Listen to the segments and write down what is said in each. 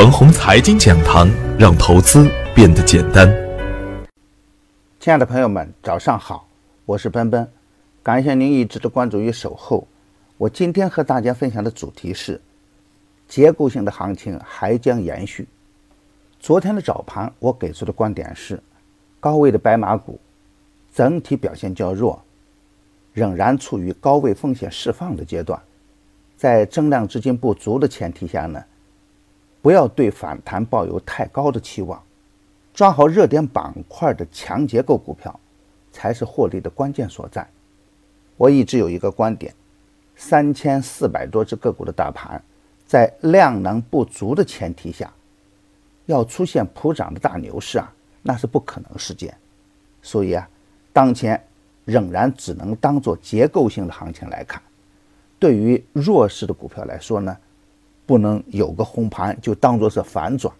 腾宏财经讲堂，让投资变得简单。亲爱的朋友们，早上好，我是奔奔，感谢您一直的关注与守候。我今天和大家分享的主题是：结构性的行情还将延续。昨天的早盘，我给出的观点是，高位的白马股整体表现较弱，仍然处于高位风险释放的阶段，在增量资金不足的前提下呢。不要对反弹抱有太高的期望，抓好热点板块的强结构股票，才是获利的关键所在。我一直有一个观点：三千四百多只个股的大盘，在量能不足的前提下，要出现普涨的大牛市啊，那是不可能事件。所以啊，当前仍然只能当做结构性的行情来看。对于弱势的股票来说呢？不能有个红盘就当做是反转，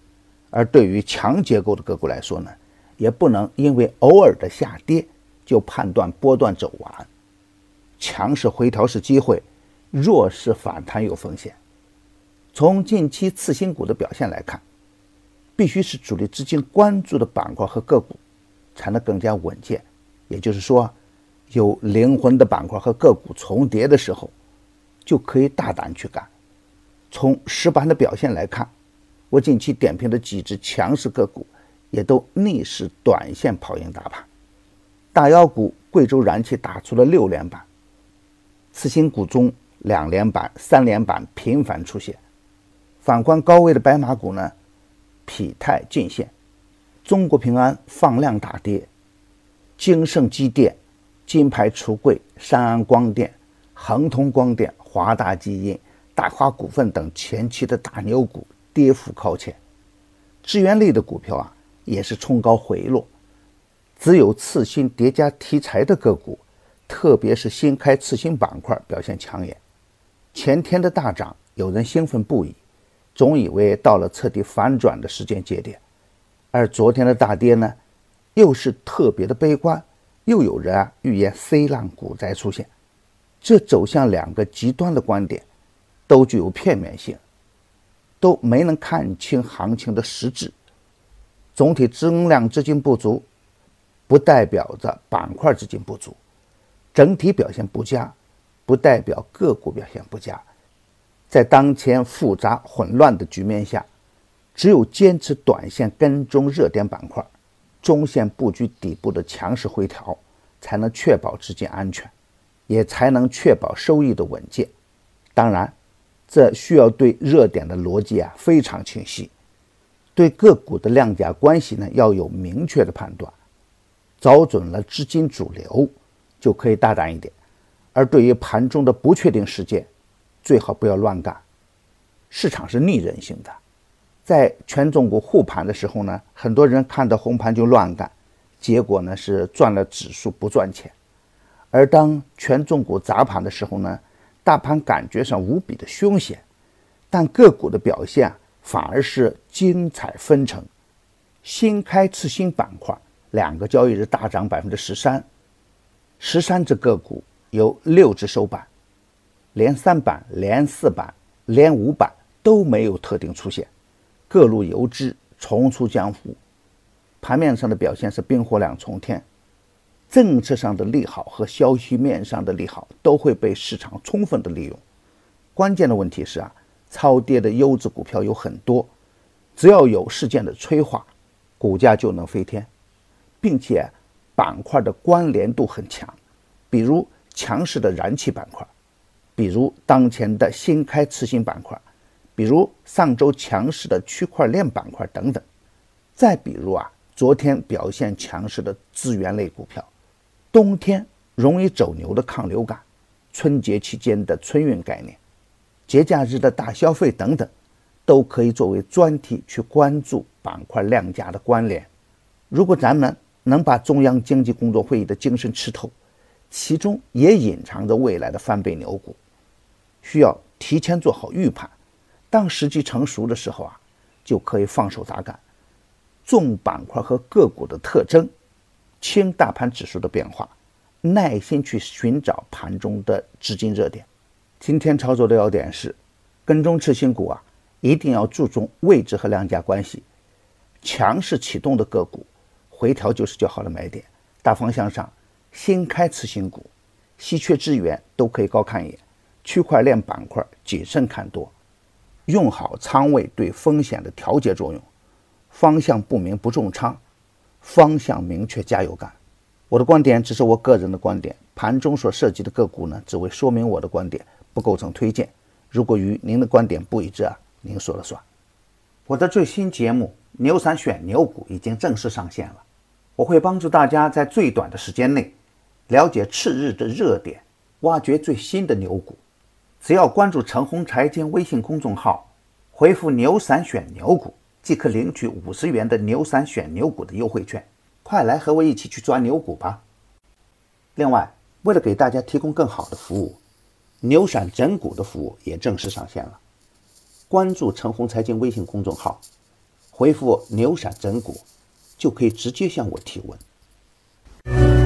而对于强结构的个股来说呢，也不能因为偶尔的下跌就判断波段走完。强势回调是机会，弱势反弹有风险。从近期次新股的表现来看，必须是主力资金关注的板块和个股，才能更加稳健。也就是说，有灵魂的板块和个股重叠的时候，就可以大胆去干。从实盘的表现来看，我近期点评的几只强势个股，也都逆势短线跑赢大盘。大妖股贵州燃气打出了六连板，次新股中两连板、三连板频繁出现。反观高位的白马股呢，匹泰尽现，中国平安放量大跌，京盛机电、金牌橱柜、山安光电、恒通光电、华大基因。大华股份等前期的大牛股跌幅靠前，资源类的股票啊也是冲高回落，只有次新叠加题材的个股，特别是新开次新板块表现抢眼。前天的大涨，有人兴奋不已，总以为到了彻底反转的时间节点；而昨天的大跌呢，又是特别的悲观，又有人啊预言 C 浪股灾出现，这走向两个极端的观点。都具有片面性，都没能看清行情的实质。总体增量资金不足，不代表着板块资金不足；整体表现不佳，不代表个股表现不佳。在当前复杂混乱的局面下，只有坚持短线跟踪热点板块，中线布局底部的强势回调，才能确保资金安全，也才能确保收益的稳健。当然。这需要对热点的逻辑啊非常清晰，对个股的量价关系呢要有明确的判断，找准了资金主流，就可以大胆一点。而对于盘中的不确定事件，最好不要乱干。市场是逆人性的，在权重股护盘的时候呢，很多人看到红盘就乱干，结果呢是赚了指数不赚钱；而当权重股砸盘的时候呢，大盘感觉上无比的凶险，但个股的表现反而是精彩纷呈。新开次新板块两个交易日大涨百分之十三，十三只个股有六只收板，连三板、连四板、连五板都没有特定出现，各路游资重出江湖，盘面上的表现是冰火两重天。政策上的利好和消息面上的利好都会被市场充分的利用。关键的问题是啊，超跌的优质股票有很多，只要有事件的催化，股价就能飞天，并且板块的关联度很强，比如强势的燃气板块，比如当前的新开次新板块，比如上周强势的区块链板块等等，再比如啊，昨天表现强势的资源类股票。冬天容易走牛的抗流感，春节期间的春运概念，节假日的大消费等等，都可以作为专题去关注板块量价的关联。如果咱们能把中央经济工作会议的精神吃透，其中也隐藏着未来的翻倍牛股，需要提前做好预判。当时机成熟的时候啊，就可以放手砸干。重板块和个股的特征。轻大盘指数的变化，耐心去寻找盘中的资金热点。今天操作的要点是，跟踪次新股啊，一定要注重位置和量价关系。强势启动的个股，回调就是较好的买点。大方向上，新开次新股、稀缺资源都可以高看一眼。区块链板块谨慎看多，用好仓位对风险的调节作用。方向不明不重仓，方向明确加油干。我的观点只是我个人的观点，盘中所涉及的个股呢，只为说明我的观点，不构成推荐。如果与您的观点不一致啊，您说了算。我的最新节目《牛散选牛股》已经正式上线了，我会帮助大家在最短的时间内了解次日的热点，挖掘最新的牛股。只要关注陈红财经微信公众号，回复“牛散选牛股”。即可领取五十元的牛散选牛股的优惠券，快来和我一起去抓牛股吧！另外，为了给大家提供更好的服务，牛散整股的服务也正式上线了。关注陈红财经微信公众号，回复“牛散整股”，就可以直接向我提问。